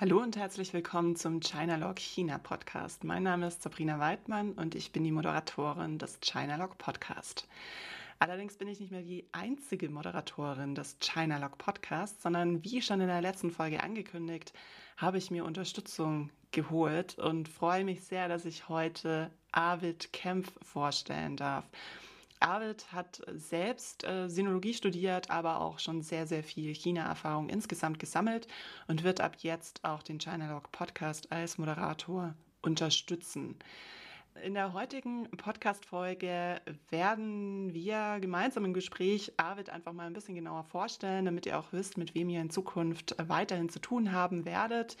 Hallo und herzlich willkommen zum Chinalog China Podcast. Mein Name ist Sabrina Weidmann und ich bin die Moderatorin des Chinalog Podcast. Allerdings bin ich nicht mehr die einzige Moderatorin des Chinalog Podcasts, sondern wie schon in der letzten Folge angekündigt, habe ich mir Unterstützung geholt und freue mich sehr, dass ich heute Arvid Kempf vorstellen darf. Arvid hat selbst äh, Sinologie studiert, aber auch schon sehr, sehr viel China-Erfahrung insgesamt gesammelt und wird ab jetzt auch den Chinalog Podcast als Moderator unterstützen. In der heutigen Podcast-Folge werden wir gemeinsam im Gespräch Arvid einfach mal ein bisschen genauer vorstellen, damit ihr auch wisst, mit wem ihr in Zukunft weiterhin zu tun haben werdet.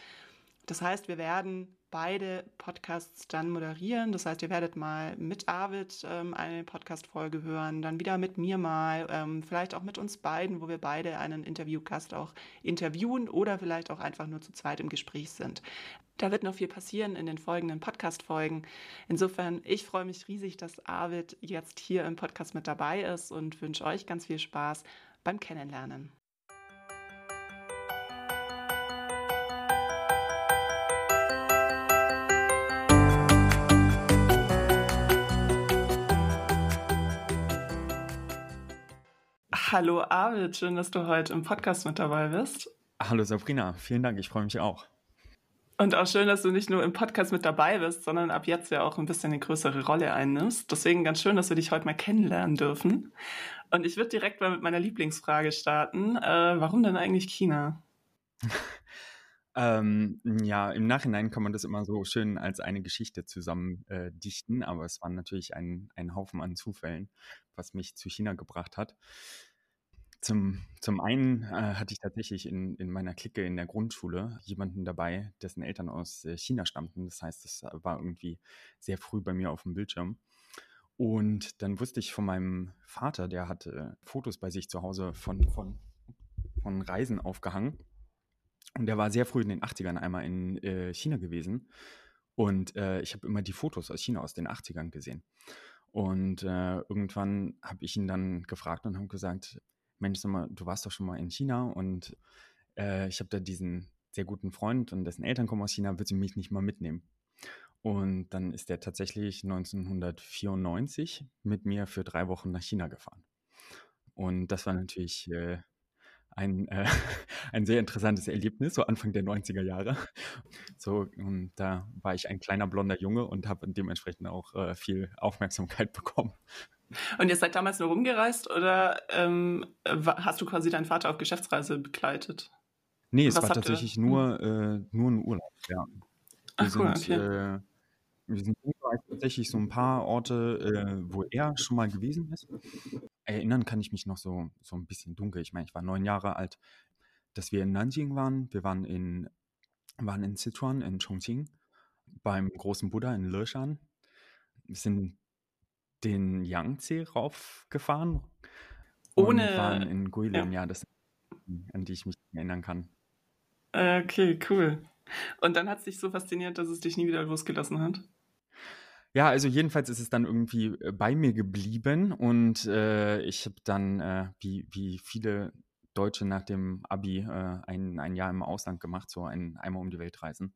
Das heißt, wir werden beide Podcasts dann moderieren. Das heißt, ihr werdet mal mit Arvid ähm, eine Podcast-Folge hören, dann wieder mit mir mal, ähm, vielleicht auch mit uns beiden, wo wir beide einen Interviewgast auch interviewen oder vielleicht auch einfach nur zu zweit im Gespräch sind. Da wird noch viel passieren in den folgenden Podcast-Folgen. Insofern, ich freue mich riesig, dass Arvid jetzt hier im Podcast mit dabei ist und wünsche euch ganz viel Spaß beim Kennenlernen. Hallo Arvid, schön, dass du heute im Podcast mit dabei bist. Hallo Sabrina, vielen Dank, ich freue mich auch. Und auch schön, dass du nicht nur im Podcast mit dabei bist, sondern ab jetzt ja auch ein bisschen eine größere Rolle einnimmst. Deswegen ganz schön, dass wir dich heute mal kennenlernen dürfen. Und ich würde direkt mal mit meiner Lieblingsfrage starten. Äh, warum denn eigentlich China? ähm, ja, im Nachhinein kann man das immer so schön als eine Geschichte zusammen äh, dichten, aber es war natürlich ein, ein Haufen an Zufällen, was mich zu China gebracht hat. Zum, zum einen äh, hatte ich tatsächlich in, in meiner Clique in der Grundschule jemanden dabei, dessen Eltern aus äh, China stammten. Das heißt, das war irgendwie sehr früh bei mir auf dem Bildschirm. Und dann wusste ich von meinem Vater, der hatte Fotos bei sich zu Hause von, von, von Reisen aufgehangen. Und der war sehr früh in den 80ern einmal in äh, China gewesen. Und äh, ich habe immer die Fotos aus China aus den 80ern gesehen. Und äh, irgendwann habe ich ihn dann gefragt und habe gesagt, Mensch, mal, du warst doch schon mal in China und äh, ich habe da diesen sehr guten Freund und dessen Eltern kommen aus China, wird sie mich nicht mal mitnehmen? Und dann ist er tatsächlich 1994 mit mir für drei Wochen nach China gefahren. Und das war natürlich äh, ein, äh, ein sehr interessantes Erlebnis, so Anfang der 90er Jahre. So, und da war ich ein kleiner blonder Junge und habe dementsprechend auch äh, viel Aufmerksamkeit bekommen. Und ihr seid damals nur rumgereist oder ähm, hast du quasi deinen Vater auf Geschäftsreise begleitet? Nee, es Was war tatsächlich nur, äh, nur ein Urlaub, ja. Wir Ach, cool, sind, okay. Wir sind tatsächlich so ein paar Orte, äh, wo er schon mal gewesen ist. Erinnern kann ich mich noch so, so ein bisschen dunkel. Ich meine, ich war neun Jahre alt, dass wir in Nanjing waren. Wir waren in, waren in Sichuan, in Chongqing, beim großen Buddha in Leshan. Wir sind den Yangtze raufgefahren. Ohne. Und waren in Guilin, ja. ja, das an die ich mich erinnern kann. Okay, cool. Und dann hat es dich so fasziniert, dass es dich nie wieder losgelassen hat? Ja, also jedenfalls ist es dann irgendwie äh, bei mir geblieben und äh, ich habe dann, äh, wie, wie viele Deutsche nach dem Abi, äh, ein, ein Jahr im Ausland gemacht, so ein einmal um die Welt reisen.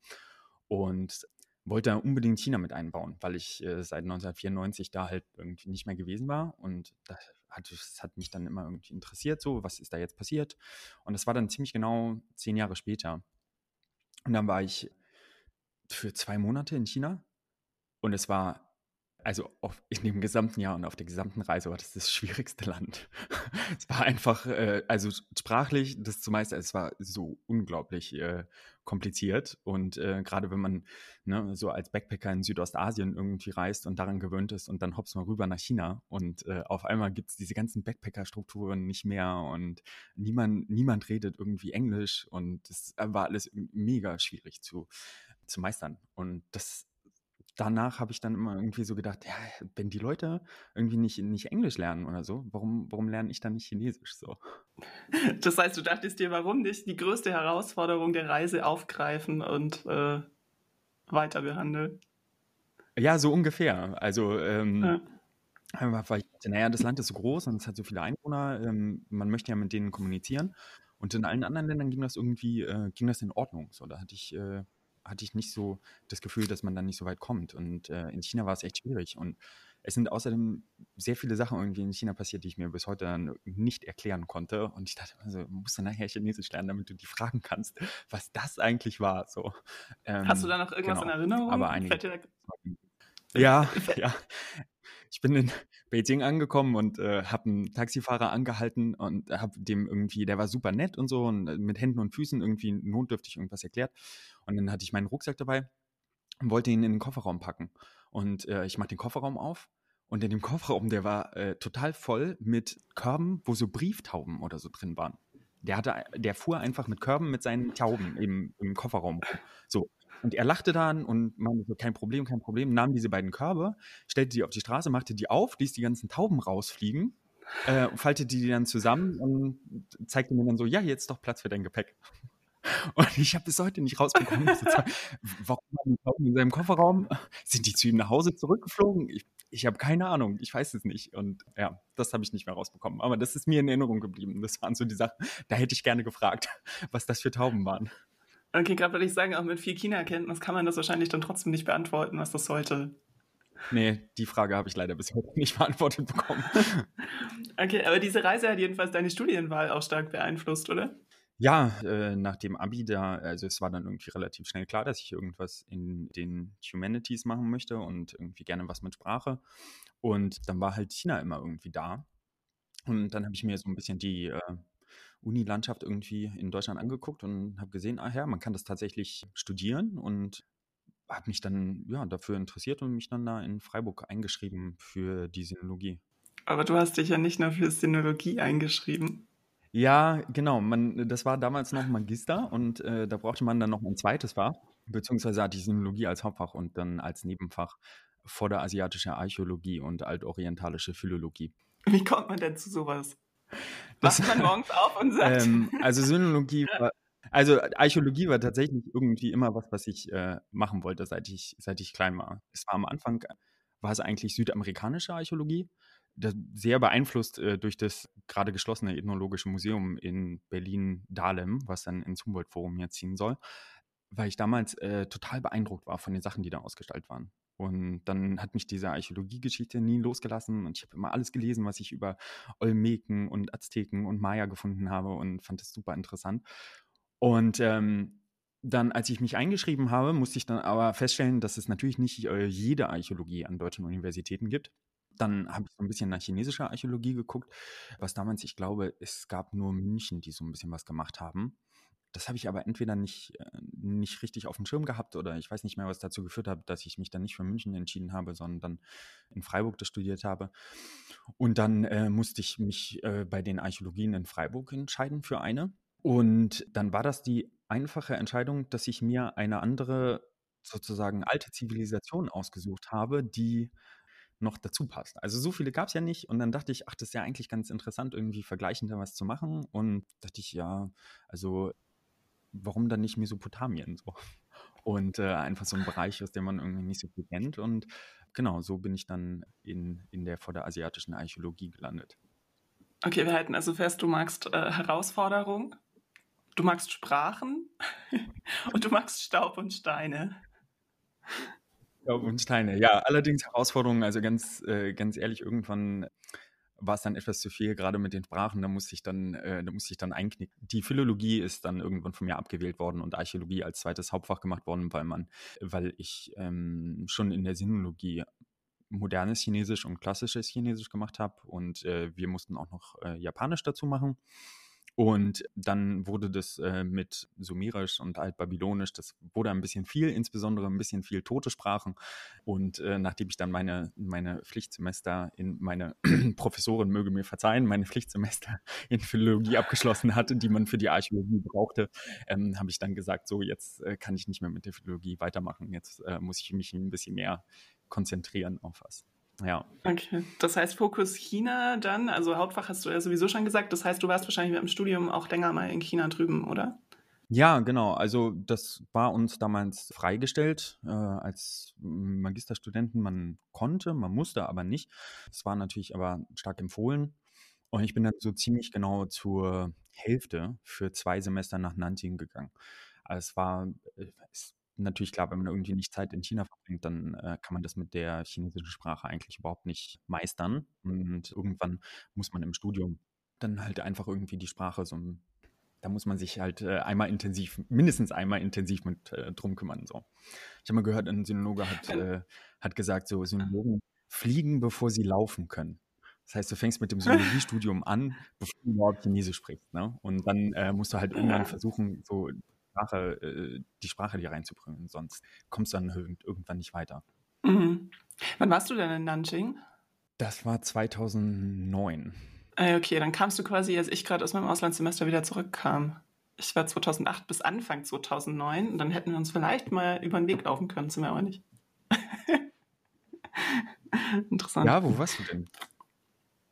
Und wollte unbedingt China mit einbauen, weil ich äh, seit 1994 da halt irgendwie nicht mehr gewesen war und das hat, das hat mich dann immer irgendwie interessiert, so was ist da jetzt passiert und das war dann ziemlich genau zehn Jahre später und dann war ich für zwei Monate in China und es war also auf, in dem gesamten Jahr und auf der gesamten Reise war das das schwierigste Land. es war einfach, äh, also sprachlich, das zumeist, es war so unglaublich äh, kompliziert und äh, gerade wenn man ne, so als Backpacker in Südostasien irgendwie reist und daran gewöhnt ist und dann hoppst man rüber nach China und äh, auf einmal gibt es diese ganzen Backpacker-Strukturen nicht mehr und niemand, niemand redet irgendwie Englisch und das war alles mega schwierig zu, zu meistern und das danach habe ich dann immer irgendwie so gedacht, ja, wenn die Leute irgendwie nicht, nicht Englisch lernen oder so, warum, warum lerne ich dann nicht Chinesisch so? Das heißt, du dachtest dir, warum nicht die größte Herausforderung der Reise aufgreifen und äh, weiter behandeln? Ja, so ungefähr. Also, ähm, ja. Weil ich dachte, naja, das Land ist so groß und es hat so viele Einwohner, ähm, man möchte ja mit denen kommunizieren. Und in allen anderen Ländern ging das irgendwie, äh, ging das in Ordnung. So, da hatte ich, äh, hatte ich nicht so das Gefühl, dass man dann nicht so weit kommt. Und äh, in China war es echt schwierig. Und es sind außerdem sehr viele Sachen irgendwie in China passiert, die ich mir bis heute dann nicht erklären konnte. Und ich dachte, also musst du nachher Chinesisch lernen, damit du die fragen kannst, was das eigentlich war. So, ähm, Hast du da noch irgendwas genau. in Erinnerung? Aber einige. Ja, ja. Ich bin in Beijing angekommen und äh, habe einen Taxifahrer angehalten und habe dem irgendwie, der war super nett und so und äh, mit Händen und Füßen irgendwie notdürftig irgendwas erklärt. Und dann hatte ich meinen Rucksack dabei und wollte ihn in den Kofferraum packen. Und äh, ich mache den Kofferraum auf und in dem Kofferraum, der war äh, total voll mit Körben, wo so Brieftauben oder so drin waren. Der, hatte, der fuhr einfach mit Körben mit seinen Tauben im, im Kofferraum. So. Und er lachte dann und meinte kein Problem, kein Problem, nahm diese beiden Körbe, stellte die auf die Straße, machte die auf, ließ die ganzen Tauben rausfliegen, äh, faltete die dann zusammen und zeigte mir dann so, ja, jetzt doch Platz für dein Gepäck. Und ich habe bis heute nicht rausbekommen, warum waren die Tauben in seinem Kofferraum? Sind die zu ihm nach Hause zurückgeflogen? Ich, ich habe keine Ahnung, ich weiß es nicht. Und ja, das habe ich nicht mehr rausbekommen. Aber das ist mir in Erinnerung geblieben. Das waren so die Sachen, da hätte ich gerne gefragt, was das für Tauben waren. Okay, gerade würde ich sagen, auch mit viel China-Kenntnis kann man das wahrscheinlich dann trotzdem nicht beantworten, was das sollte. Nee, die Frage habe ich leider bis heute nicht beantwortet bekommen. okay, aber diese Reise hat jedenfalls deine Studienwahl auch stark beeinflusst, oder? Ja, äh, nach dem Abi, da, also es war dann irgendwie relativ schnell klar, dass ich irgendwas in den Humanities machen möchte und irgendwie gerne was mit Sprache. Und dann war halt China immer irgendwie da. Und dann habe ich mir so ein bisschen die äh, Uni-Landschaft irgendwie in Deutschland angeguckt und habe gesehen, ah ja, man kann das tatsächlich studieren und habe mich dann ja dafür interessiert und mich dann da in Freiburg eingeschrieben für die Sinologie. Aber du hast dich ja nicht nur für Sinologie eingeschrieben. Ja, genau. Man, das war damals noch Magister und äh, da brauchte man dann noch ein zweites Fach, beziehungsweise hatte ich Sinologie als Hauptfach und dann als Nebenfach vorderasiatische Archäologie und altorientalische Philologie. Wie kommt man denn zu sowas? Das, Wacht man morgens auf und sagt. Ähm, also Sinologie war, also Archäologie war tatsächlich irgendwie immer was, was ich äh, machen wollte, seit ich, seit ich klein war. Es war am Anfang, war es eigentlich südamerikanische Archäologie sehr beeinflusst äh, durch das gerade geschlossene Ethnologische Museum in Berlin-Dahlem, was dann ins Humboldt-Forum hier ziehen soll, weil ich damals äh, total beeindruckt war von den Sachen, die da ausgestaltet waren. Und dann hat mich diese Archäologiegeschichte nie losgelassen und ich habe immer alles gelesen, was ich über Olmeken und Azteken und Maya gefunden habe und fand das super interessant. Und ähm, dann, als ich mich eingeschrieben habe, musste ich dann aber feststellen, dass es natürlich nicht äh, jede Archäologie an deutschen Universitäten gibt. Dann habe ich so ein bisschen nach chinesischer Archäologie geguckt, was damals, ich glaube, es gab nur München, die so ein bisschen was gemacht haben. Das habe ich aber entweder nicht, äh, nicht richtig auf dem Schirm gehabt oder ich weiß nicht mehr, was dazu geführt hat, dass ich mich dann nicht für München entschieden habe, sondern dann in Freiburg das studiert habe. Und dann äh, musste ich mich äh, bei den Archäologien in Freiburg entscheiden für eine. Und dann war das die einfache Entscheidung, dass ich mir eine andere, sozusagen alte Zivilisation ausgesucht habe, die noch dazu passt. Also so viele gab es ja nicht und dann dachte ich, ach, das ist ja eigentlich ganz interessant, irgendwie vergleichend da was zu machen und dachte ich, ja, also warum dann nicht Mesopotamien so? Und äh, einfach so ein Bereich, aus dem man irgendwie nicht so viel kennt und genau, so bin ich dann in, in der vorderasiatischen Archäologie gelandet. Okay, wir halten also fest, du magst äh, Herausforderung, du magst Sprachen und du magst Staub und Steine. Ja, und Steine. Ja, allerdings Herausforderungen, also ganz, äh, ganz ehrlich, irgendwann war es dann etwas zu viel, gerade mit den Sprachen, da musste ich dann, äh, da musste ich dann einknicken. Die Philologie ist dann irgendwann von mir abgewählt worden und Archäologie als zweites Hauptfach gemacht worden, weil man, weil ich ähm, schon in der Sinologie modernes Chinesisch und klassisches Chinesisch gemacht habe und äh, wir mussten auch noch äh, Japanisch dazu machen. Und dann wurde das äh, mit Sumerisch und Altbabylonisch, das wurde ein bisschen viel, insbesondere ein bisschen viel tote Sprachen. Und äh, nachdem ich dann meine, meine Pflichtsemester in meine Professorin möge mir verzeihen, meine Pflichtsemester in Philologie abgeschlossen hatte, die man für die Archäologie brauchte, ähm, habe ich dann gesagt, so jetzt äh, kann ich nicht mehr mit der Philologie weitermachen. Jetzt äh, muss ich mich ein bisschen mehr konzentrieren auf was. Ja. Okay. Das heißt Fokus China dann, also Hauptfach hast du ja sowieso schon gesagt. Das heißt, du warst wahrscheinlich mit dem Studium auch länger mal in China drüben, oder? Ja, genau. Also das war uns damals freigestellt äh, als Magisterstudenten. Man konnte, man musste aber nicht. Es war natürlich aber stark empfohlen. Und ich bin dann so ziemlich genau zur Hälfte für zwei Semester nach Nanjing gegangen. Also es war, äh, ist natürlich klar, wenn man irgendwie nicht Zeit in China verbringt, dann äh, kann man das mit der chinesischen Sprache eigentlich überhaupt nicht meistern. Und irgendwann muss man im Studium dann halt einfach irgendwie die Sprache so da muss man sich halt äh, einmal intensiv, mindestens einmal intensiv mit äh, drum kümmern. So. Ich habe mal gehört, ein Sinologe hat, äh, hat gesagt, so Sinologen fliegen, bevor sie laufen können. Das heißt, du fängst mit dem Sinologiestudium an, bevor du überhaupt Chinesisch sprichst. Ne? Und dann äh, musst du halt irgendwann versuchen, so Sprache, äh, die Sprache dir reinzubringen, sonst kommst du dann irgendwann nicht weiter. Mhm. Wann warst du denn in Nanjing? Das war 2009. Ah, okay, dann kamst du quasi, als ich gerade aus meinem Auslandssemester wieder zurückkam. Ich war 2008 bis Anfang 2009 und dann hätten wir uns vielleicht mal über den Weg laufen können, sind wir aber nicht. Interessant. Ja, wo warst du denn?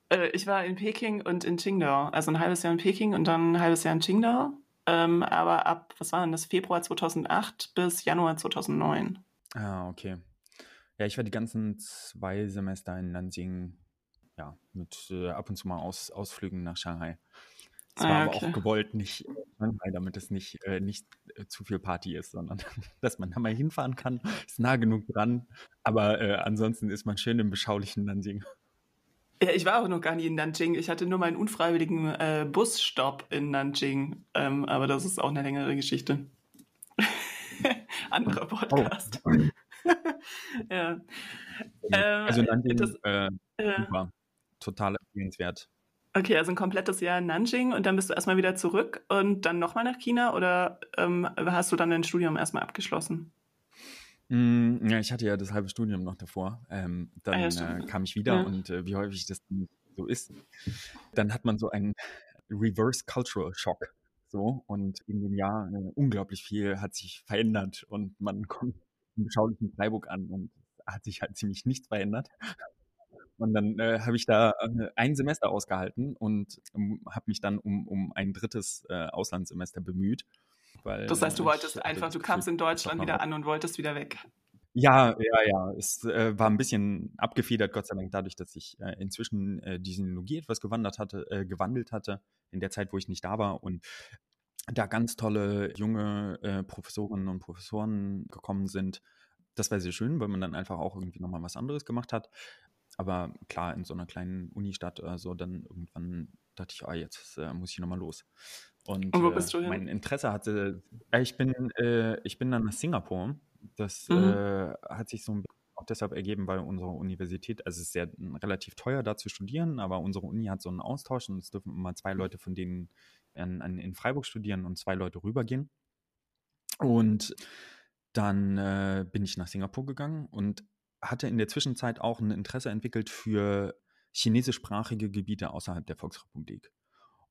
Äh, ich war in Peking und in Qingdao. Also ein halbes Jahr in Peking und dann ein halbes Jahr in Qingdao. Ähm, aber ab, was war denn das, Februar 2008 bis Januar 2009. Ah, okay. Ja, ich war die ganzen zwei Semester in Nanjing, ja, mit äh, ab und zu mal Aus, Ausflügen nach Shanghai. Es war ah, okay. aber auch gewollt, nicht Shanghai, damit es nicht, äh, nicht äh, zu viel Party ist, sondern dass man da mal hinfahren kann. Ist nah genug dran. Aber äh, ansonsten ist man schön im beschaulichen Nanjing. Ja, ich war auch noch gar nie in Nanjing. Ich hatte nur meinen unfreiwilligen äh, Busstopp in Nanjing. Ähm, aber das ist auch eine längere Geschichte. Anderer oh. Podcast. Oh. ja. Ähm, also Nanjing, das, äh, super. Total empfehlenswert. Okay, also ein komplettes Jahr in Nanjing und dann bist du erstmal wieder zurück und dann nochmal nach China oder ähm, hast du dann dein Studium erstmal abgeschlossen? Mm, ja, ich hatte ja das halbe Studium noch davor. Ähm, dann ah, äh, kam ich wieder ja. und äh, wie häufig das so ist, dann hat man so einen Reverse Cultural Shock. So, und in dem Jahr äh, unglaublich viel hat sich verändert und man kommt im beschaulichen Freiburg an und hat sich halt ziemlich nichts verändert. Und dann äh, habe ich da äh, ein Semester ausgehalten und ähm, habe mich dann um, um ein drittes äh, Auslandssemester bemüht. Weil, das heißt, du wolltest einfach, du kamst in Deutschland wieder an und wolltest wieder weg. Ja, ja, ja. Es äh, war ein bisschen abgefedert, Gott sei Dank, dadurch, dass ich äh, inzwischen äh, die Sinologie etwas gewandert hatte, äh, gewandelt hatte, in der Zeit, wo ich nicht da war. Und da ganz tolle junge äh, Professorinnen und Professoren gekommen sind. Das war sehr schön, weil man dann einfach auch irgendwie nochmal was anderes gemacht hat. Aber klar, in so einer kleinen Unistadt oder so, dann irgendwann dachte ich, ah, jetzt äh, muss ich nochmal los. Und, Und wo bist du hin? mein Interesse hatte, äh, ich bin, äh, ich bin dann nach Singapur. Das mhm. äh, hat sich so ein bisschen auch deshalb ergeben, weil unsere Universität, also es ist sehr relativ teuer da zu studieren, aber unsere Uni hat so einen Austausch und es dürfen immer zwei Leute von denen in, in Freiburg studieren und zwei Leute rübergehen. Und dann äh, bin ich nach Singapur gegangen und hatte in der Zwischenzeit auch ein Interesse entwickelt für chinesischsprachige Gebiete außerhalb der Volksrepublik.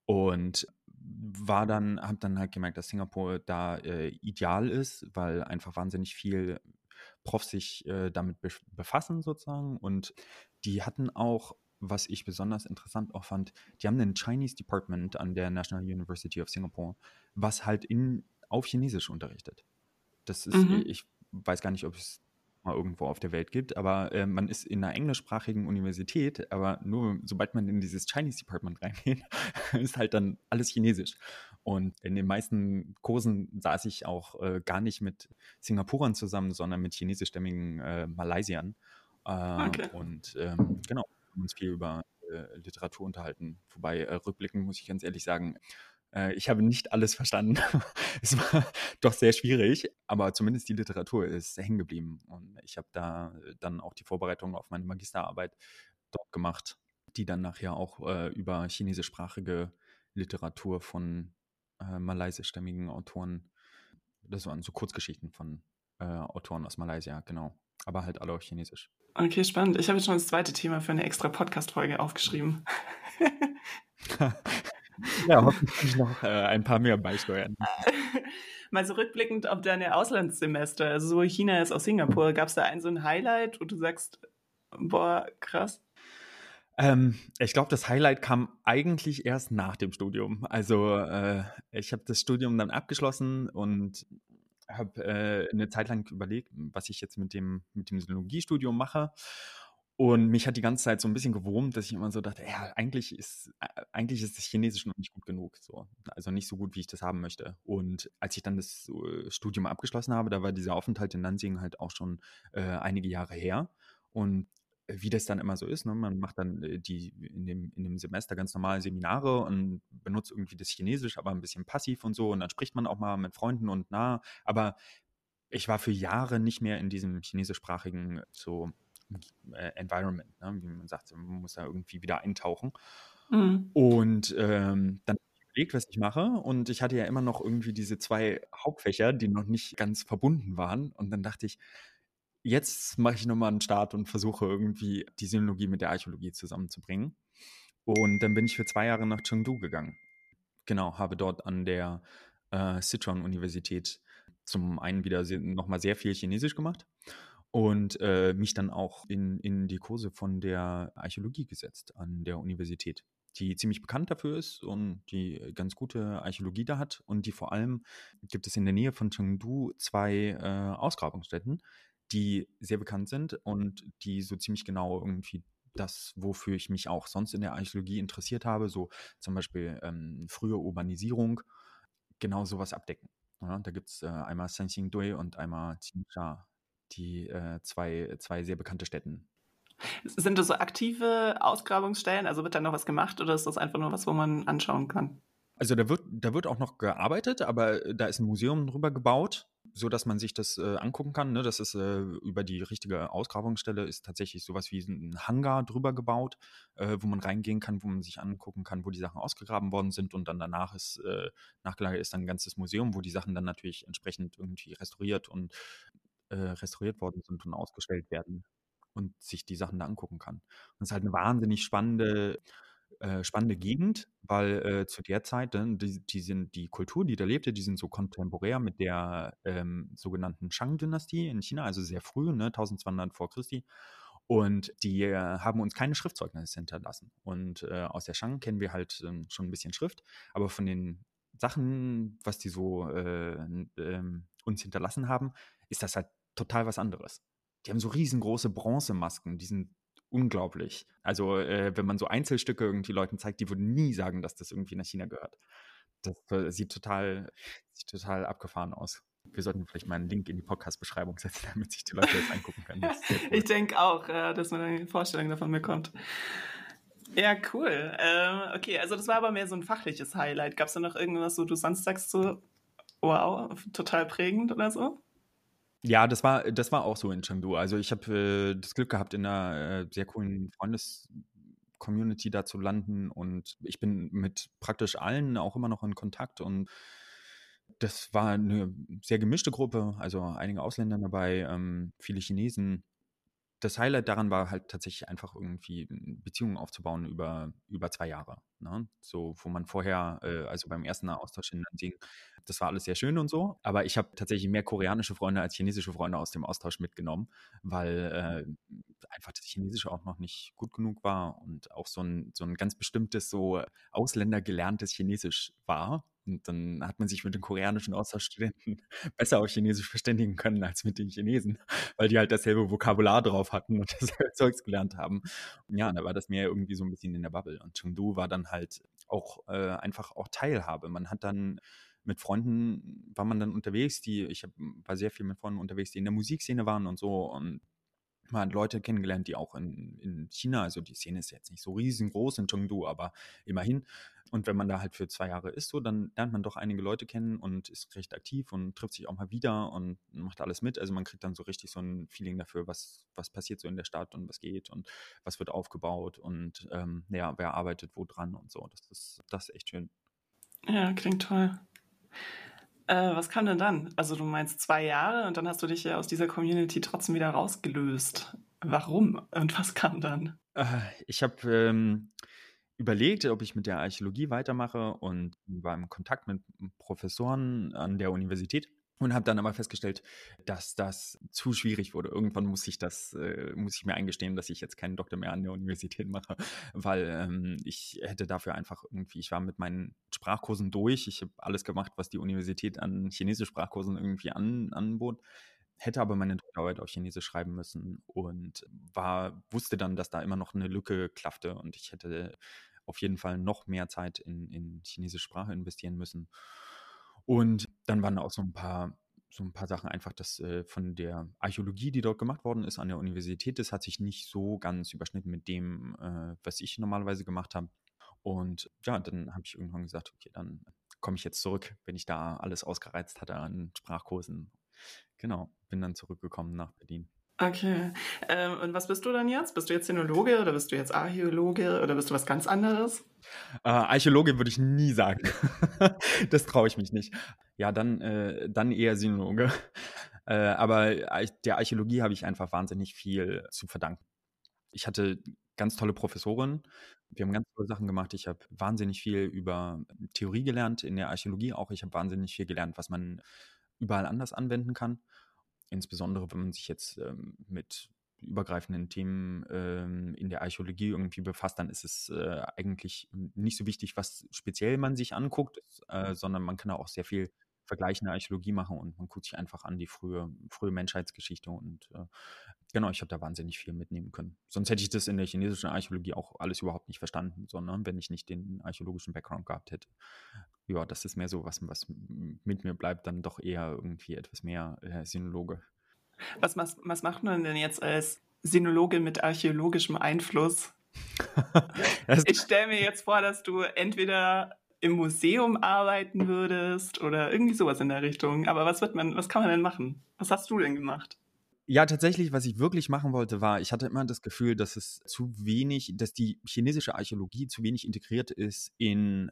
Und war dann, habe dann halt gemerkt, dass Singapur da äh, ideal ist, weil einfach wahnsinnig viel Profs sich äh, damit be befassen sozusagen. Und die hatten auch, was ich besonders interessant auch fand, die haben einen Chinese Department an der National University of Singapore, was halt in, auf Chinesisch unterrichtet. Das ist, mhm. ich weiß gar nicht, ob es mal irgendwo auf der Welt gibt, aber äh, man ist in einer englischsprachigen Universität, aber nur sobald man in dieses Chinese Department reingeht, ist halt dann alles Chinesisch. Und in den meisten Kursen saß ich auch äh, gar nicht mit Singapurern zusammen, sondern mit chinesischstämmigen äh, Malaysiern. Äh, okay. Und ähm, genau, haben uns viel über äh, Literatur unterhalten. Wobei äh, rückblickend muss ich ganz ehrlich sagen, äh, ich habe nicht alles verstanden. es war doch sehr schwierig, aber zumindest die Literatur ist hängen geblieben. Und ich habe da äh, dann auch die Vorbereitung auf meine Magisterarbeit dort gemacht, die dann nachher auch äh, über chinesischsprachige Literatur von äh, malaysischstämmigen Autoren, das waren so Kurzgeschichten von äh, Autoren aus Malaysia, genau. Aber halt alle auf Chinesisch. Okay, spannend. Ich habe jetzt schon das zweite Thema für eine extra Podcast-Folge aufgeschrieben. Ja, hoffentlich noch äh, ein paar mehr beisteuern. Mal so rückblickend auf deine Auslandssemester, also so China ist aus Singapur, gab es da ein so ein Highlight, wo du sagst, boah, krass? Ähm, ich glaube, das Highlight kam eigentlich erst nach dem Studium. Also äh, ich habe das Studium dann abgeschlossen und habe äh, eine Zeit lang überlegt, was ich jetzt mit dem, mit dem Sinologiestudium mache Und mich hat die ganze Zeit so ein bisschen gewurmt, dass ich immer so dachte, ja, eigentlich ist, äh, eigentlich ist das Chinesisch noch nicht gut genug. So. Also nicht so gut, wie ich das haben möchte. Und als ich dann das äh, Studium abgeschlossen habe, da war dieser Aufenthalt in Nanjing halt auch schon äh, einige Jahre her. Und wie das dann immer so ist, ne? man macht dann äh, die in dem, in dem Semester ganz normale Seminare und benutzt irgendwie das Chinesisch, aber ein bisschen passiv und so. Und dann spricht man auch mal mit Freunden und nah. Aber ich war für Jahre nicht mehr in diesem chinesischsprachigen so Environment, ne? wie man sagt, man muss da irgendwie wieder eintauchen. Mhm. Und ähm, dann überlegt, was ich mache. Und ich hatte ja immer noch irgendwie diese zwei Hauptfächer, die noch nicht ganz verbunden waren. Und dann dachte ich, jetzt mache ich nochmal einen Start und versuche irgendwie die Sinologie mit der Archäologie zusammenzubringen. Und dann bin ich für zwei Jahre nach Chengdu gegangen. Genau, habe dort an der äh, Sichuan-Universität zum einen wieder nochmal sehr viel Chinesisch gemacht und äh, mich dann auch in, in die Kurse von der Archäologie gesetzt an der Universität, die ziemlich bekannt dafür ist und die ganz gute Archäologie da hat und die vor allem gibt es in der Nähe von Chengdu zwei äh, Ausgrabungsstätten, die sehr bekannt sind und die so ziemlich genau irgendwie das, wofür ich mich auch sonst in der Archäologie interessiert habe, so zum Beispiel ähm, frühe Urbanisierung, genau sowas abdecken. Ja, da gibt es äh, einmal Sanxingdui und einmal Qinsha die äh, zwei, zwei sehr bekannte Städten. Sind das so aktive Ausgrabungsstellen? Also wird da noch was gemacht oder ist das einfach nur was, wo man anschauen kann? Also da wird, da wird auch noch gearbeitet, aber da ist ein Museum drüber gebaut, sodass man sich das äh, angucken kann. Ne? Das ist äh, über die richtige Ausgrabungsstelle ist tatsächlich sowas wie ein Hangar drüber gebaut, äh, wo man reingehen kann, wo man sich angucken kann, wo die Sachen ausgegraben worden sind und dann danach ist, äh, nachgelagert ist dann ein ganzes Museum, wo die Sachen dann natürlich entsprechend irgendwie restauriert und äh, restauriert worden sind und ausgestellt werden und sich die Sachen da angucken kann. Und es ist halt eine wahnsinnig spannende, äh, spannende Gegend, weil äh, zu der Zeit, ne, die, die, sind die Kultur, die da lebte, die sind so kontemporär mit der ähm, sogenannten Shang-Dynastie in China, also sehr früh, ne, 1200 vor Christi. Und die äh, haben uns keine Schriftzeugnisse hinterlassen. Und äh, aus der Shang kennen wir halt ähm, schon ein bisschen Schrift, aber von den Sachen, was die so äh, ähm, uns hinterlassen haben, ist das halt total was anderes. Die haben so riesengroße Bronzemasken, die sind unglaublich. Also, äh, wenn man so Einzelstücke irgendwie Leuten zeigt, die würden nie sagen, dass das irgendwie nach China gehört. Das äh, sieht total, sieht total abgefahren aus. Wir sollten vielleicht mal einen Link in die Podcast-Beschreibung setzen, damit sich die Leute das angucken können. Das cool. ich denke auch, dass man eine Vorstellung davon bekommt. Ja, cool. Ähm, okay, also das war aber mehr so ein fachliches Highlight. Gab es da noch irgendwas, wo du sonst sagst, so, wow, total prägend oder so? Ja, das war das war auch so in Chengdu. Also, ich habe, äh, das Glück gehabt, in einer äh, sehr coolen Freundes-Community da zu landen und ich bin mit praktisch allen auch immer noch in Kontakt und das war eine sehr gemischte Gruppe, also einige Ausländer dabei, ähm, viele Chinesen das Highlight daran war halt tatsächlich einfach irgendwie Beziehungen aufzubauen über, über zwei Jahre. Ne? So, wo man vorher, äh, also beim ersten Austausch in Nanjing, das war alles sehr schön und so, aber ich habe tatsächlich mehr koreanische Freunde als chinesische Freunde aus dem Austausch mitgenommen, weil äh, einfach das Chinesische auch noch nicht gut genug war und auch so ein, so ein ganz bestimmtes, so ausländergelerntes Chinesisch war und dann hat man sich mit den koreanischen Austauschstudenten besser auf Chinesisch verständigen können als mit den Chinesen, weil die halt dasselbe Vokabular drauf hatten und dasselbe Zeugs gelernt haben. Und ja, da war das mehr irgendwie so ein bisschen in der Bubble. Und Chengdu war dann halt auch äh, einfach auch Teilhabe. Man hat dann mit Freunden war man dann unterwegs, die, ich hab, war sehr viel mit Freunden unterwegs, die in der Musikszene waren und so. Und man hat Leute kennengelernt, die auch in, in China, also die Szene ist jetzt nicht so riesengroß in Chengdu, aber immerhin. Und wenn man da halt für zwei Jahre ist, so, dann lernt man doch einige Leute kennen und ist recht aktiv und trifft sich auch mal wieder und macht alles mit. Also man kriegt dann so richtig so ein Feeling dafür, was, was passiert so in der Stadt und was geht und was wird aufgebaut und ähm, ja, wer arbeitet wo dran und so. Das ist, das ist echt schön. Ja, klingt toll. Äh, was kam denn dann? Also du meinst zwei Jahre und dann hast du dich ja aus dieser Community trotzdem wieder rausgelöst. Warum und was kam dann? Äh, ich habe ähm, überlegt, ob ich mit der Archäologie weitermache und war im Kontakt mit Professoren an der Universität und habe dann aber festgestellt, dass das zu schwierig wurde. Irgendwann muss ich das, äh, muss ich mir eingestehen, dass ich jetzt keinen Doktor mehr an der Universität mache, weil ähm, ich hätte dafür einfach irgendwie, ich war mit meinen Sprachkursen durch, ich habe alles gemacht, was die Universität an chinesischen Sprachkursen irgendwie an, anbot hätte aber meine Doktorarbeit auf Chinesisch schreiben müssen und war, wusste dann, dass da immer noch eine Lücke klaffte und ich hätte auf jeden Fall noch mehr Zeit in, in chinesische Sprache investieren müssen. Und dann waren auch so ein paar so ein paar Sachen einfach, dass äh, von der Archäologie, die dort gemacht worden ist an der Universität, das hat sich nicht so ganz überschnitten mit dem, äh, was ich normalerweise gemacht habe. Und ja, dann habe ich irgendwann gesagt, okay, dann komme ich jetzt zurück, wenn ich da alles ausgereizt hatte an Sprachkursen. Genau, bin dann zurückgekommen nach Berlin. Okay. Ähm, und was bist du dann jetzt? Bist du jetzt Sinologe oder bist du jetzt Archäologe oder bist du was ganz anderes? Äh, Archäologe würde ich nie sagen. das traue ich mich nicht. Ja, dann, äh, dann eher Sinologe. Äh, aber der Archäologie habe ich einfach wahnsinnig viel zu verdanken. Ich hatte ganz tolle Professoren. Wir haben ganz tolle Sachen gemacht. Ich habe wahnsinnig viel über Theorie gelernt in der Archäologie auch. Ich habe wahnsinnig viel gelernt, was man überall anders anwenden kann insbesondere wenn man sich jetzt ähm, mit übergreifenden Themen ähm, in der Archäologie irgendwie befasst, dann ist es äh, eigentlich nicht so wichtig, was speziell man sich anguckt, äh, sondern man kann auch sehr viel vergleichende Archäologie machen und man guckt sich einfach an die frühe, frühe Menschheitsgeschichte und äh, genau, ich habe da wahnsinnig viel mitnehmen können. Sonst hätte ich das in der chinesischen Archäologie auch alles überhaupt nicht verstanden, sondern wenn ich nicht den archäologischen Background gehabt hätte. Ja, das ist mehr so, was, was mit mir bleibt, dann doch eher irgendwie etwas mehr äh, Sinologe. Was, was, was macht man denn jetzt als Sinologe mit archäologischem Einfluss? ich stelle mir jetzt vor, dass du entweder im Museum arbeiten würdest oder irgendwie sowas in der Richtung. Aber was wird man, was kann man denn machen? Was hast du denn gemacht? Ja, tatsächlich, was ich wirklich machen wollte, war, ich hatte immer das Gefühl, dass es zu wenig, dass die chinesische Archäologie zu wenig integriert ist in,